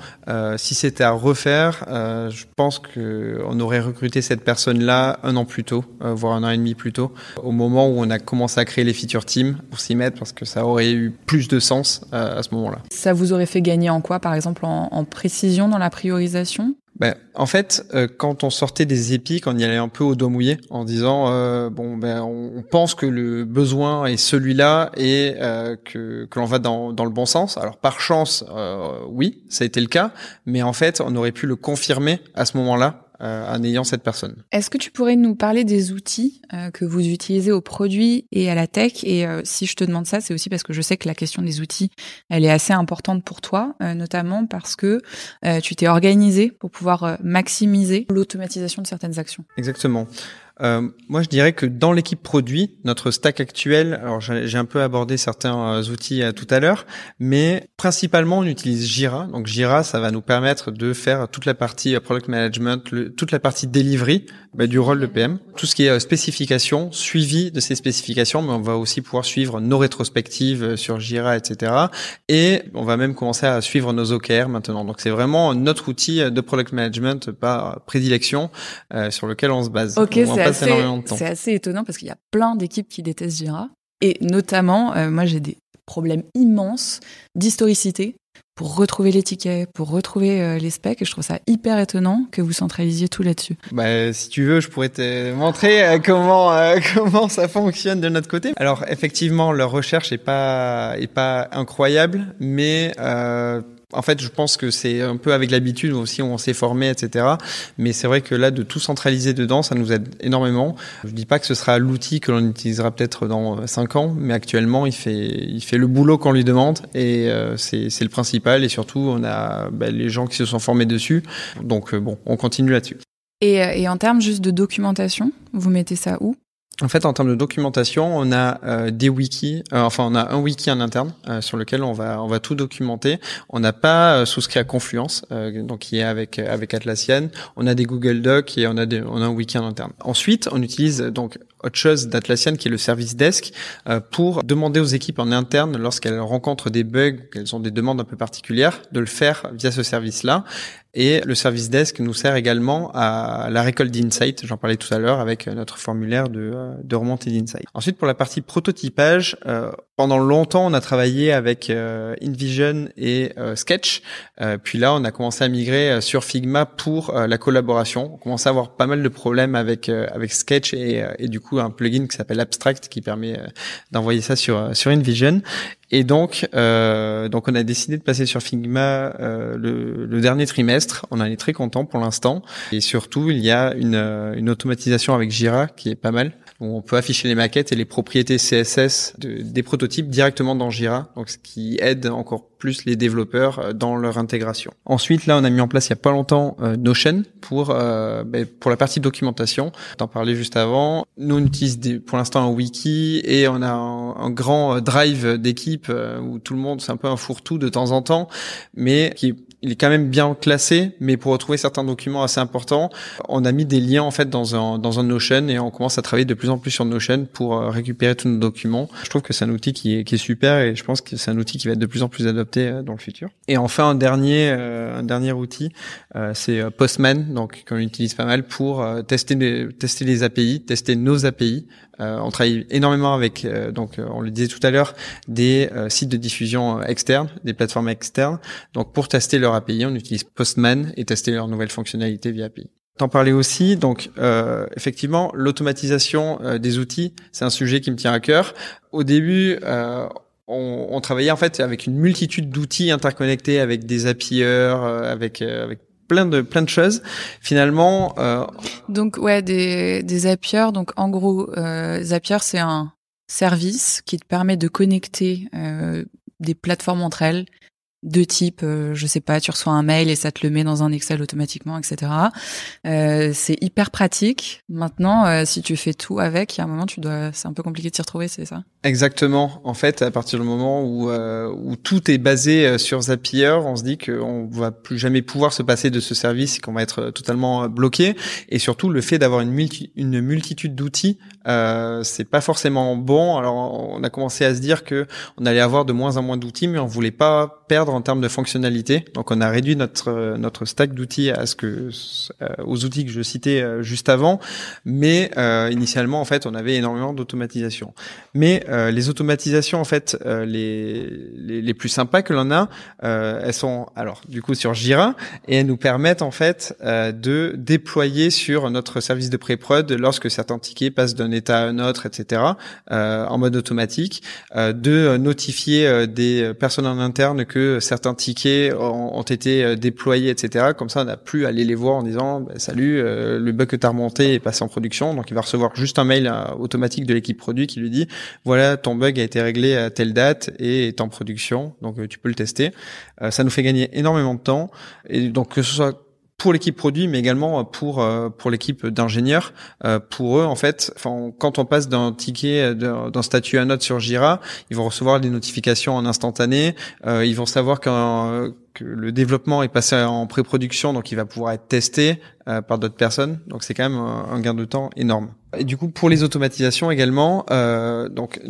Si c'était à refaire, je pense qu'on aurait recruté cette personne-là un an plus tôt, voire un an et demi plus tôt, au moment où on a commencé à créer les feature teams pour s'y mettre, parce que ça aurait eu plus de sens euh, à ce moment-là. Ça vous aurait fait gagner en quoi, par exemple, en, en précision dans la priorisation? Ben, en fait, euh, quand on sortait des épis, quand on y allait un peu au doigt mouillé, en disant euh, bon ben on pense que le besoin est celui-là et euh, que que l'on va dans dans le bon sens. Alors par chance, oui, ça a été le cas, mais en fait, on aurait pu le confirmer à ce moment-là euh, en ayant cette personne. Est-ce que tu pourrais nous parler des outils euh, que vous utilisez au produit et à la tech? Et euh, si je te demande ça, c'est aussi parce que je sais que la question des outils, elle est assez importante pour toi, notamment parce que tu t'es organisé pour pouvoir maximiser l'automatisation de certaines actions. Exactement. Euh, moi, je dirais que dans l'équipe produit, notre stack actuel, alors j'ai un peu abordé certains euh, outils euh, tout à l'heure, mais principalement on utilise Jira. Donc Jira, ça va nous permettre de faire toute la partie product management, toute la partie delivery bah, du rôle de PM, tout ce qui est spécification, suivi de ces spécifications, mais on va aussi pouvoir suivre nos rétrospectives sur Jira, etc. Et on va même commencer à suivre nos OKR maintenant. Donc c'est vraiment notre outil de product management par prédilection sur lequel on se base. C'est assez étonnant parce qu'il y a plein d'équipes qui détestent Jira. Et notamment, euh, moi j'ai des problèmes immenses d'historicité pour retrouver les tickets, pour retrouver euh, les specs. Et je trouve ça hyper étonnant que vous centralisiez tout là-dessus. Bah, si tu veux, je pourrais te montrer euh, comment comment ça fonctionne de notre côté. Alors effectivement, leur recherche est pas est pas incroyable, mais en fait, je pense que c'est un peu avec l'habitude aussi, on s'est formé, etc. Mais c'est vrai que là, de tout centraliser dedans, ça nous aide énormément. Je dis pas que ce sera l'outil que l'on utilisera peut-être dans cinq ans, mais actuellement, il fait, il fait le boulot qu'on lui demande et euh, c'est, le principal. Et surtout, on a bah, les gens qui se sont formés dessus. Donc, euh, bon, on continue là-dessus. Et, euh, et en termes juste de documentation, vous mettez ça où? En fait, en termes de documentation, on a euh, des wikis. Euh, enfin, on a un wiki en interne euh, sur lequel on va tout documenter. On n'a pas souscrit à Confluence, donc qui est avec avec Atlassian. On a des Google Docs et on a on a un wiki en interne. Ensuite, on utilise donc autre chose d'Atlassian qui est le service desk pour demander aux équipes en interne lorsqu'elles rencontrent des bugs, qu'elles ont des demandes un peu particulières, de le faire via ce service-là. Et le service desk nous sert également à la récolte d'insights, j'en parlais tout à l'heure avec notre formulaire de, euh, de remontée d'insights. Ensuite, pour la partie prototypage, euh, pendant longtemps, on a travaillé avec euh, InVision et Sketch. puis là, on a commencé à migrer sur Figma pour la collaboration. On commence à avoir pas mal de problèmes avec avec Sketch et, et du coup un plugin qui s'appelle Abstract qui permet d'envoyer ça sur sur InVision. Et donc, euh, donc on a décidé de passer sur Figma euh, le, le, dernier trimestre. On en est très content pour l'instant. Et surtout, il y a une, euh, une automatisation avec Jira qui est pas mal. On peut afficher les maquettes et les propriétés CSS de, des prototypes directement dans Jira, donc ce qui aide encore plus les développeurs euh, dans leur intégration. Ensuite, là, on a mis en place il y a pas longtemps euh, Notion pour euh, ben, pour la partie documentation. T'en parlais juste avant. Nous, on utilise pour l'instant un wiki et on a un, grand drive d'équipe où tout le monde, c'est un peu un fourre-tout de temps en temps, mais qui il est quand même bien classé, mais pour retrouver certains documents assez importants, on a mis des liens en fait dans un dans un Notion et on commence à travailler de plus en plus sur Notion pour euh, récupérer tous nos documents. Je trouve que c'est un outil qui est qui est super et je pense que c'est un outil qui va être de plus en plus adopté euh, dans le futur. Et enfin un dernier euh, un dernier outil, c'est Postman, donc qu'on utilise pas mal pour tester les, tester les API, tester nos API. on travaille énormément avec donc on le disait tout à l'heure des sites de diffusion externes, des plateformes externes. Donc pour tester leur API, on utilise Postman et tester leurs nouvelles fonctionnalités via API. T'en parlais aussi, donc euh, effectivement, l'automatisation euh, des outils, c'est un sujet qui me tient à cœur. Au début, euh, on, on, travaillait en fait avec une multitude d'outils interconnectés, avec des API, euh, avec avec plein de plein de choses. Finalement, donc ouais, des des Zapier. Donc en gros, Zapier c'est un service qui te permet de connecter des plateformes entre elles de type, euh, je sais pas, tu reçois un mail et ça te le met dans un Excel automatiquement, etc. Euh, c'est hyper pratique. Maintenant, euh, si tu fais tout avec, il y a un moment, tu dois, c'est un peu compliqué de t'y retrouver, c'est ça? Exactement. En fait, à partir du moment où où tout est basé sur Zapier, on se dit qu'on va plus jamais pouvoir se passer de ce service et qu'on va être totalement bloqué. Et surtout, le fait d'avoir une, une multitude d'outils, c'est pas forcément bon. Alors, on a commencé à se dire que on allait avoir de moins en moins d'outils, mais on voulait pas perdre en termes de fonctionnalité. Donc on a réduit notre notre stack d'outils à ce que aux outils que je citais juste avant, mais initialement en fait on avait énormément d'automatisation. Mais les automatisations en fait les, les, les plus sympas que l'on a, elles sont alors du coup sur Jira et elles nous permettent en fait de déployer sur notre service de pré-prod lorsque certains tickets passent d'un état à un autre, etc. en mode automatique, de notifier des personnes en interne que certains tickets ont, été euh, déployés, etc. Comme ça, on n'a plus à aller les voir en disant bah, salut, euh, le bug que tu as remonté est passé en production. Donc, il va recevoir juste un mail euh, automatique de l'équipe produit qui lui dit voilà, ton bug a été réglé à telle date et est en production. Donc, tu peux le tester. ça nous fait gagner énormément de temps. Et donc, que ce soit pour l'équipe produit, mais également pour euh, pour l'équipe d'ingénieurs. Euh, pour eux, en fait, quand on passe d'un ticket d'un statut à note sur Jira, ils vont recevoir des notifications en instantané. Euh, ils vont savoir que le développement est passé en pré-production, donc il va pouvoir être testé par d'autres personnes. Donc c'est quand même un, gain de temps énorme. Et du coup, pour les automatisations également, donc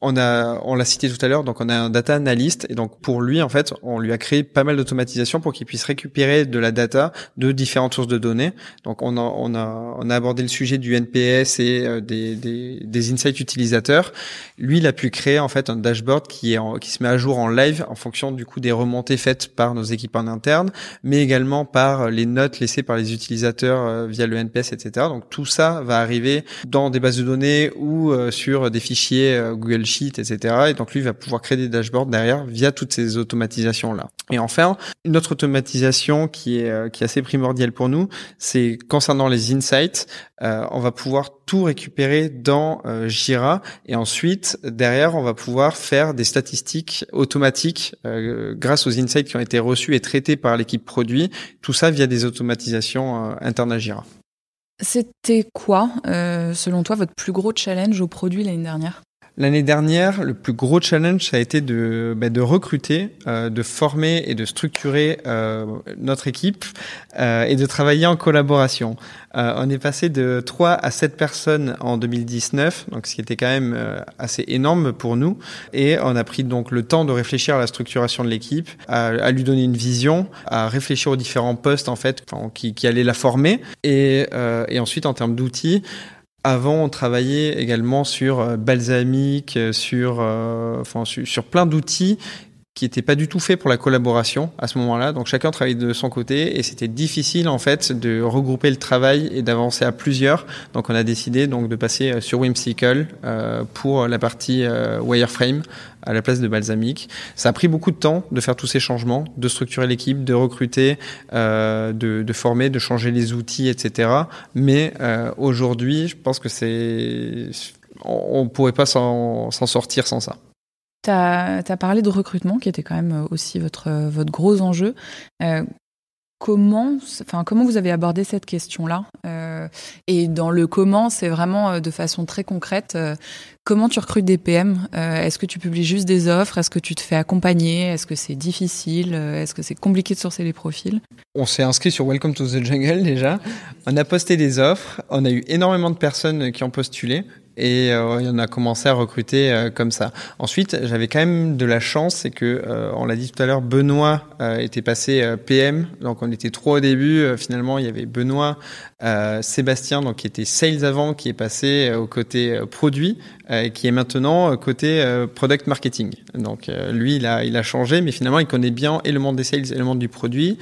on a, on l'a cité tout à l'heure, donc on a un data analyst et donc pour lui en fait, on lui a créé pas mal d'automatisation pour qu'il puisse récupérer de la data de différentes sources de données. Donc on a, on a, on a abordé le sujet du NPS et euh, des, des, des, insights utilisateurs. Lui, il a pu créer en fait un dashboard qui est qui se met à jour en live en fonction du coup des remontées faites par nos équipes en interne, mais également par les notes laissées par les utilisateurs euh, via le NPS, etc. Donc tout ça va arriver dans des bases de données ou euh, sur des fichiers Google sheet, etc. Et donc lui va pouvoir créer des dashboards derrière via toutes ces automatisations là. Et enfin, une autre automatisation qui est euh, qui est assez primordiale pour nous, c'est concernant les insights. Euh, on va pouvoir tout récupérer dans euh, Jira et ensuite derrière on va pouvoir faire des statistiques automatiques grâce aux insights qui ont été reçus et traités par l'équipe produit. Tout ça via des automatisations internes à Jira. C'était quoi, selon toi, votre plus gros challenge au produit l'année dernière? L'année dernière, le plus gros challenge, ça a été de, bah, de recruter, euh, de former et de structurer euh, notre équipe euh, et de travailler en collaboration. on est passé de 3 à 7 personnes en 2019, donc ce qui était quand même assez énorme pour nous. Et on a pris donc le temps de réfléchir à la structuration de l'équipe, à, lui donner une vision, à réfléchir aux différents postes en fait qui, qui allaient la former, et, et ensuite en termes d'outils. Avant, on travaillait également sur euh, Balsamic, euh, sur, euh, enfin, sur, plein d'outils qui n'étaient pas du tout faits pour la collaboration à ce moment-là. Donc chacun travaillait de son côté et c'était difficile en fait de regrouper le travail et d'avancer à plusieurs. Donc on a décidé donc de passer sur Whimsical pour la partie wireframe à la place de Balsamic. Ça a pris beaucoup de temps de faire tous ces changements, de structurer l'équipe, de recruter, euh, de, de, former, de changer les outils, etc. Mais euh, aujourd'hui, je pense que c'est, on ne pourrait pas s'en sortir sans ça. Tu as, parlé de recrutement, qui était quand même aussi votre, votre gros enjeu. Euh, Comment, enfin, comment vous avez abordé cette question-là? Euh, Et dans le comment, c'est vraiment euh, de façon très concrète. Euh, comment tu recrutes des PM Est-ce que tu publies juste des offres? Est-ce que tu te fais accompagner? Est-ce que c'est difficile? Est-ce que c'est compliqué de sourcer les profils? On s'est inscrit sur Welcome to the Jungle déjà. On a posté des offres. On a eu énormément de personnes qui ont postulé et euh, on a commencé à recruter euh, comme ça. Ensuite, j'avais quand même de la chance, c'est que euh, on l'a dit tout à l'heure, Benoît était passé PM, donc on était trois au début. finalement, il y avait Benoît, Sébastien, donc qui était sales avant, qui est passé au côté produit, qui est maintenant côté product marketing. Donc lui, il a il a changé, mais finalement, il connaît bien et le monde des sales et le monde du produit.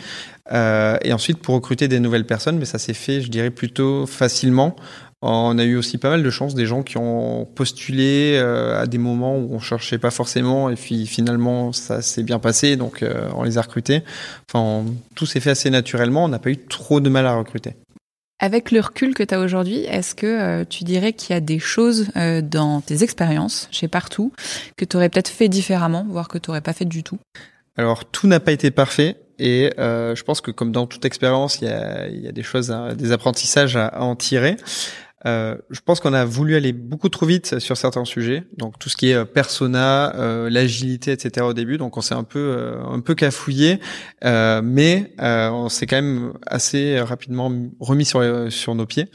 et ensuite, pour recruter des nouvelles personnes, mais ça s'est fait, je dirais, plutôt facilement. On a eu aussi pas mal de chance, des gens qui ont postulé euh, à des moments où on cherchait pas forcément, et puis finalement ça s'est bien passé, donc euh, on les a recrutés. Enfin, tout s'est fait assez naturellement, on n'a pas eu trop de mal à recruter. Avec le recul que tu as aujourd'hui, est-ce que euh, tu dirais qu'il y a des choses dans tes expériences, chez Partout, que tu aurais peut-être fait différemment, voire que tu n'aurais pas fait du tout? Alors, tout n'a pas été parfait. Et je pense que comme dans toute expérience, il y a, des choses, des apprentissages à en tirer. Euh, je pense qu'on a voulu aller beaucoup trop vite sur certains sujets, donc tout ce qui est euh, persona, euh, l'agilité, etc. au début. Donc on s'est un peu euh, un peu cafouillé, euh, mais on s'est quand même assez rapidement remis sur sur nos pieds.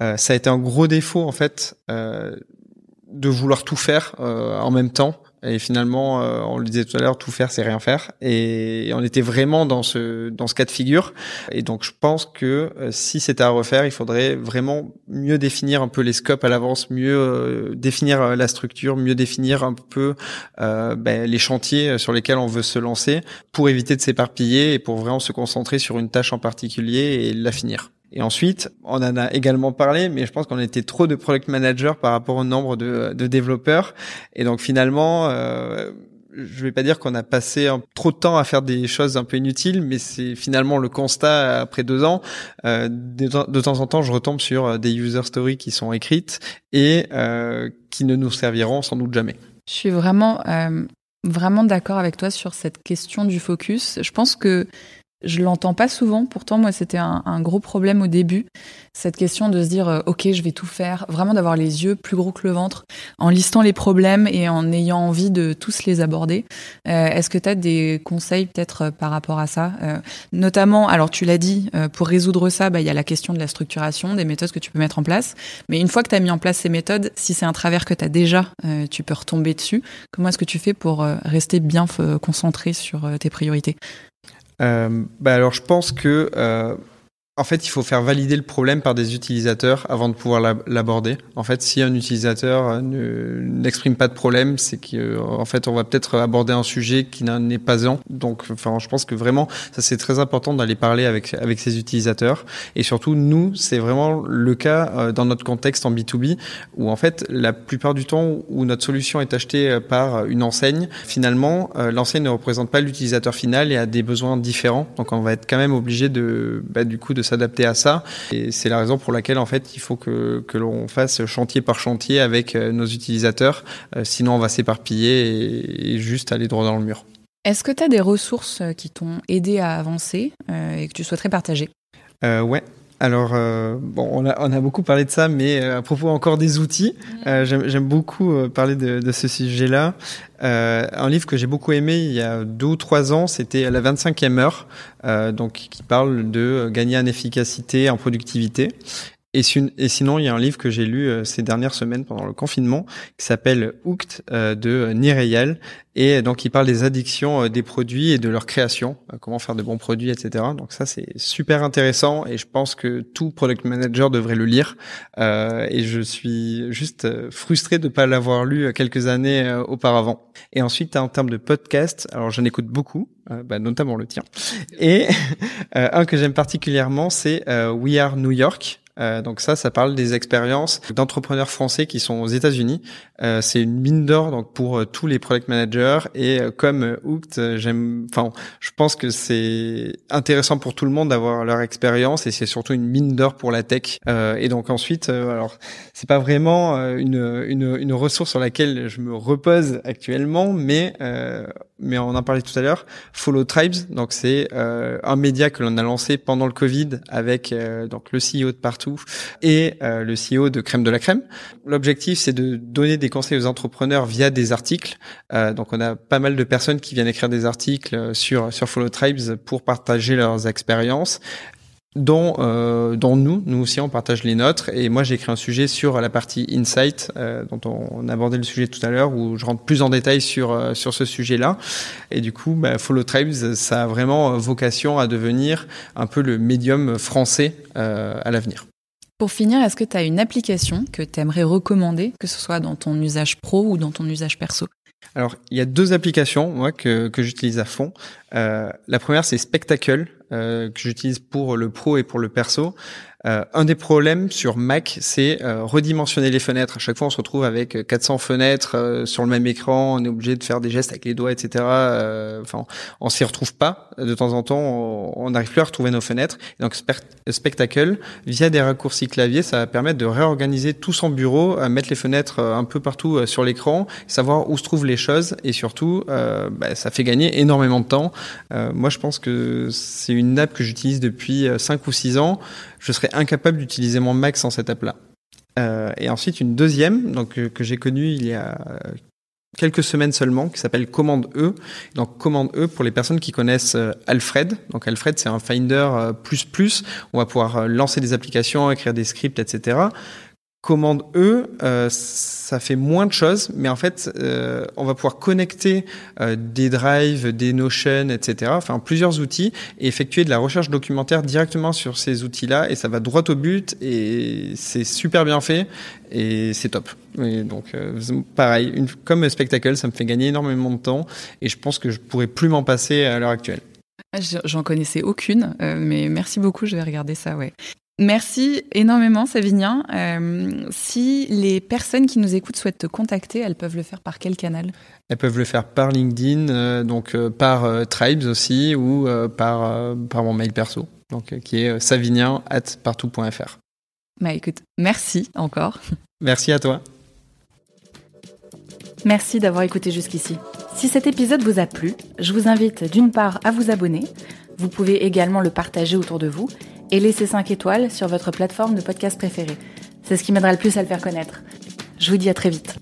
ça a été un gros défaut en fait de vouloir tout faire en même temps Et finalement, on le disait tout à l'heure, tout faire, c'est rien faire. Et on était vraiment dans ce dans ce cas de figure. Et donc, je pense que si c'était à refaire, il faudrait vraiment mieux définir un peu les scopes à l'avance, mieux définir la structure, mieux définir un peu ben, les chantiers sur lesquels on veut se lancer pour éviter de s'éparpiller et pour vraiment se concentrer sur une tâche en particulier et la finir. Et ensuite, on en a également parlé, mais je pense qu'on était trop de product managers par rapport au nombre de, développeurs. Et donc finalement, euh, je vais pas dire qu'on a passé trop de temps à faire des choses un peu inutiles, mais c'est finalement le constat après deux ans. Euh, de, temps en temps, je retombe sur des user stories qui sont écrites et euh, qui ne nous serviront sans doute jamais. Je suis vraiment euh, vraiment d'accord avec toi sur cette question du focus. Je pense que je l'entends pas souvent. Pourtant, moi, c'était un, gros problème au début. Cette question de se dire, euh, OK, je vais tout faire. Vraiment d'avoir les yeux plus gros que le ventre en listant les problèmes et en ayant envie de tous les aborder. Euh, Est-ce que tu as des conseils peut-être euh, par rapport à ça? Notamment, alors tu l'as dit, pour résoudre ça, bah, il y a la question de la structuration, des méthodes que tu peux mettre en place. Mais une fois que tu as mis en place ces méthodes, si c'est un travers que tu as déjà, tu peux retomber dessus. Comment est-ce que tu fais pour rester bien concentré sur tes priorités? Bah alors je pense que euh, en fait, il faut faire valider le problème par des utilisateurs avant de pouvoir l'aborder. En fait, si un utilisateur euh, n'exprime pas de problème, c'est qu'en fait, on va peut-être aborder un sujet qui n'en est pas un. Donc, enfin, je pense que vraiment, ça c'est très important d'aller parler avec avec ces utilisateurs. Et surtout, nous, c'est vraiment le cas euh, dans notre contexte en B2B, où en fait, la plupart du temps où notre solution est achetée euh, par une enseigne, finalement, l'enseigne ne représente pas l'utilisateur final et a des besoins différents. Donc, on va être quand même obligé de, bah, du coup, de s'adapter à ça. Et c'est la raison pour laquelle, en fait, il faut que, que l'on fasse chantier par chantier avec euh, nos utilisateurs. Euh, sinon, on va s'éparpiller et, juste aller droit dans le mur. Est-ce que tu as des ressources euh, qui t'ont aidé à avancer et que tu souhaiterais partager? Euh, Ouais. Alors, euh, bon, on a, on a, beaucoup parlé de ça, mais à propos encore des outils, euh, j'aime beaucoup parler de, de ce sujet-là. Euh, un livre que j'ai beaucoup aimé il y a deux ou trois ans, c'était La 25e heure, euh, donc qui parle de gagner en efficacité, en productivité. Et, sinon, il y a un livre que j'ai lu euh, ces dernières semaines pendant le confinement qui s'appelle Hooked euh, de Nireyal. Et donc, il parle des addictions euh, des produits et de leur création, comment faire de bons produits, etc. Donc ça, c'est super intéressant et je pense que tout product manager devrait le lire. et je suis juste frustré de ne pas l'avoir lu quelques années auparavant. Et ensuite, en termes de podcast, alors j'en écoute beaucoup, bah, notamment le tien. Et un que j'aime particulièrement, c'est We Are New York. Euh, donc ça, ça parle des expériences d'entrepreneurs français qui sont aux États-Unis. Euh, c'est une mine d'or donc pour euh, tous les product managers et euh, comme Hooked, j'aime, enfin, je pense que c'est intéressant pour tout le monde d'avoir leur expérience et c'est surtout une mine d'or pour la tech. et donc ensuite, alors c'est pas vraiment une, une, une ressource sur laquelle je me repose actuellement, mais mais on en parlait tout à l'heure. Follow Tribes, donc c'est un média que l'on a lancé pendant le Covid avec donc le CEO de partout et euh, le CEO de Crème de la Crème. L'objectif, c'est de donner des conseils aux entrepreneurs via des articles. Euh, donc, on a pas mal de personnes qui viennent écrire des articles sur sur Follow Tribes pour partager leurs expériences dont, euh, dont nous, nous aussi, on partage les nôtres. Et moi, j'ai écrit un sujet sur la partie insight, euh, dont on, abordait le sujet tout à l'heure, où je rentre plus en détail sur euh, sur ce sujet-là. Et du coup, bah, Follow Tribes, ça a vraiment vocation à devenir un peu le médium français euh, à l'avenir. Pour finir, est-ce que tu as une application que tu aimerais recommander, que ce soit dans ton usage pro ou dans ton usage perso? Alors, il y a deux applications moi que, que j'utilise à fond. Euh, la première, c'est Spectacle, euh, que j'utilise pour le pro et pour le perso. Euh, un des problèmes sur Mac, c'est euh, redimensionner les fenêtres. À chaque fois, on se retrouve avec 400 fenêtres euh, sur le même écran. On est obligé de faire des gestes avec les doigts, etc. Enfin, on s'y retrouve pas. De temps en temps, on n'arrive plus à retrouver nos fenêtres. donc, Spectacle, via des raccourcis clavier, ça va permettre de réorganiser tout son bureau, mettre les fenêtres un peu partout sur l'écran, savoir où se trouvent les choses, et surtout, bah, ça fait gagner énormément de temps. moi, je pense que c'est une app que j'utilise depuis 5 ou 6 ans je serais incapable d'utiliser mon Mac sans cette app-là. Euh, et ensuite, une deuxième, donc euh, que j'ai connue il y a quelques semaines seulement, qui s'appelle Commande E. Donc Commande E pour les personnes qui connaissent euh, Alfred. Donc Alfred, c'est un Finder plus plus. On va pouvoir lancer des applications, écrire des scripts, etc. commande eux, euh, ça fait moins de choses, mais en fait, euh, on va pouvoir connecter euh, des drives, des Notion, etc., enfin plusieurs outils, et effectuer de la recherche documentaire directement sur ces outils-là, et ça va droit au but, et c'est super bien fait, et c'est top. Donc, pareil, comme spectacle, ça me fait gagner énormément de temps, et je pense que je pourrais plus m'en passer à l'heure actuelle. J'en connaissais aucune, mais merci beaucoup, je vais regarder ça, ouais. Merci énormément, Savinien. Euh, si les personnes qui nous écoutent souhaitent te contacter, elles peuvent le faire par quel canal? Elles peuvent le faire par LinkedIn, euh, donc euh, par Tribes aussi, ou par, par mon mail perso, donc, qui est savinien.partout.fr. Bah écoute, merci encore. Merci à toi. Merci d'avoir écouté jusqu'ici. Si cet épisode vous a plu, je vous invite d'une part à vous abonner. Vous pouvez également le partager autour de vous et laissez 5 étoiles sur votre plateforme de podcast préférée. C'est ce qui m'aidera le plus à le faire connaître. Je vous dis à très vite.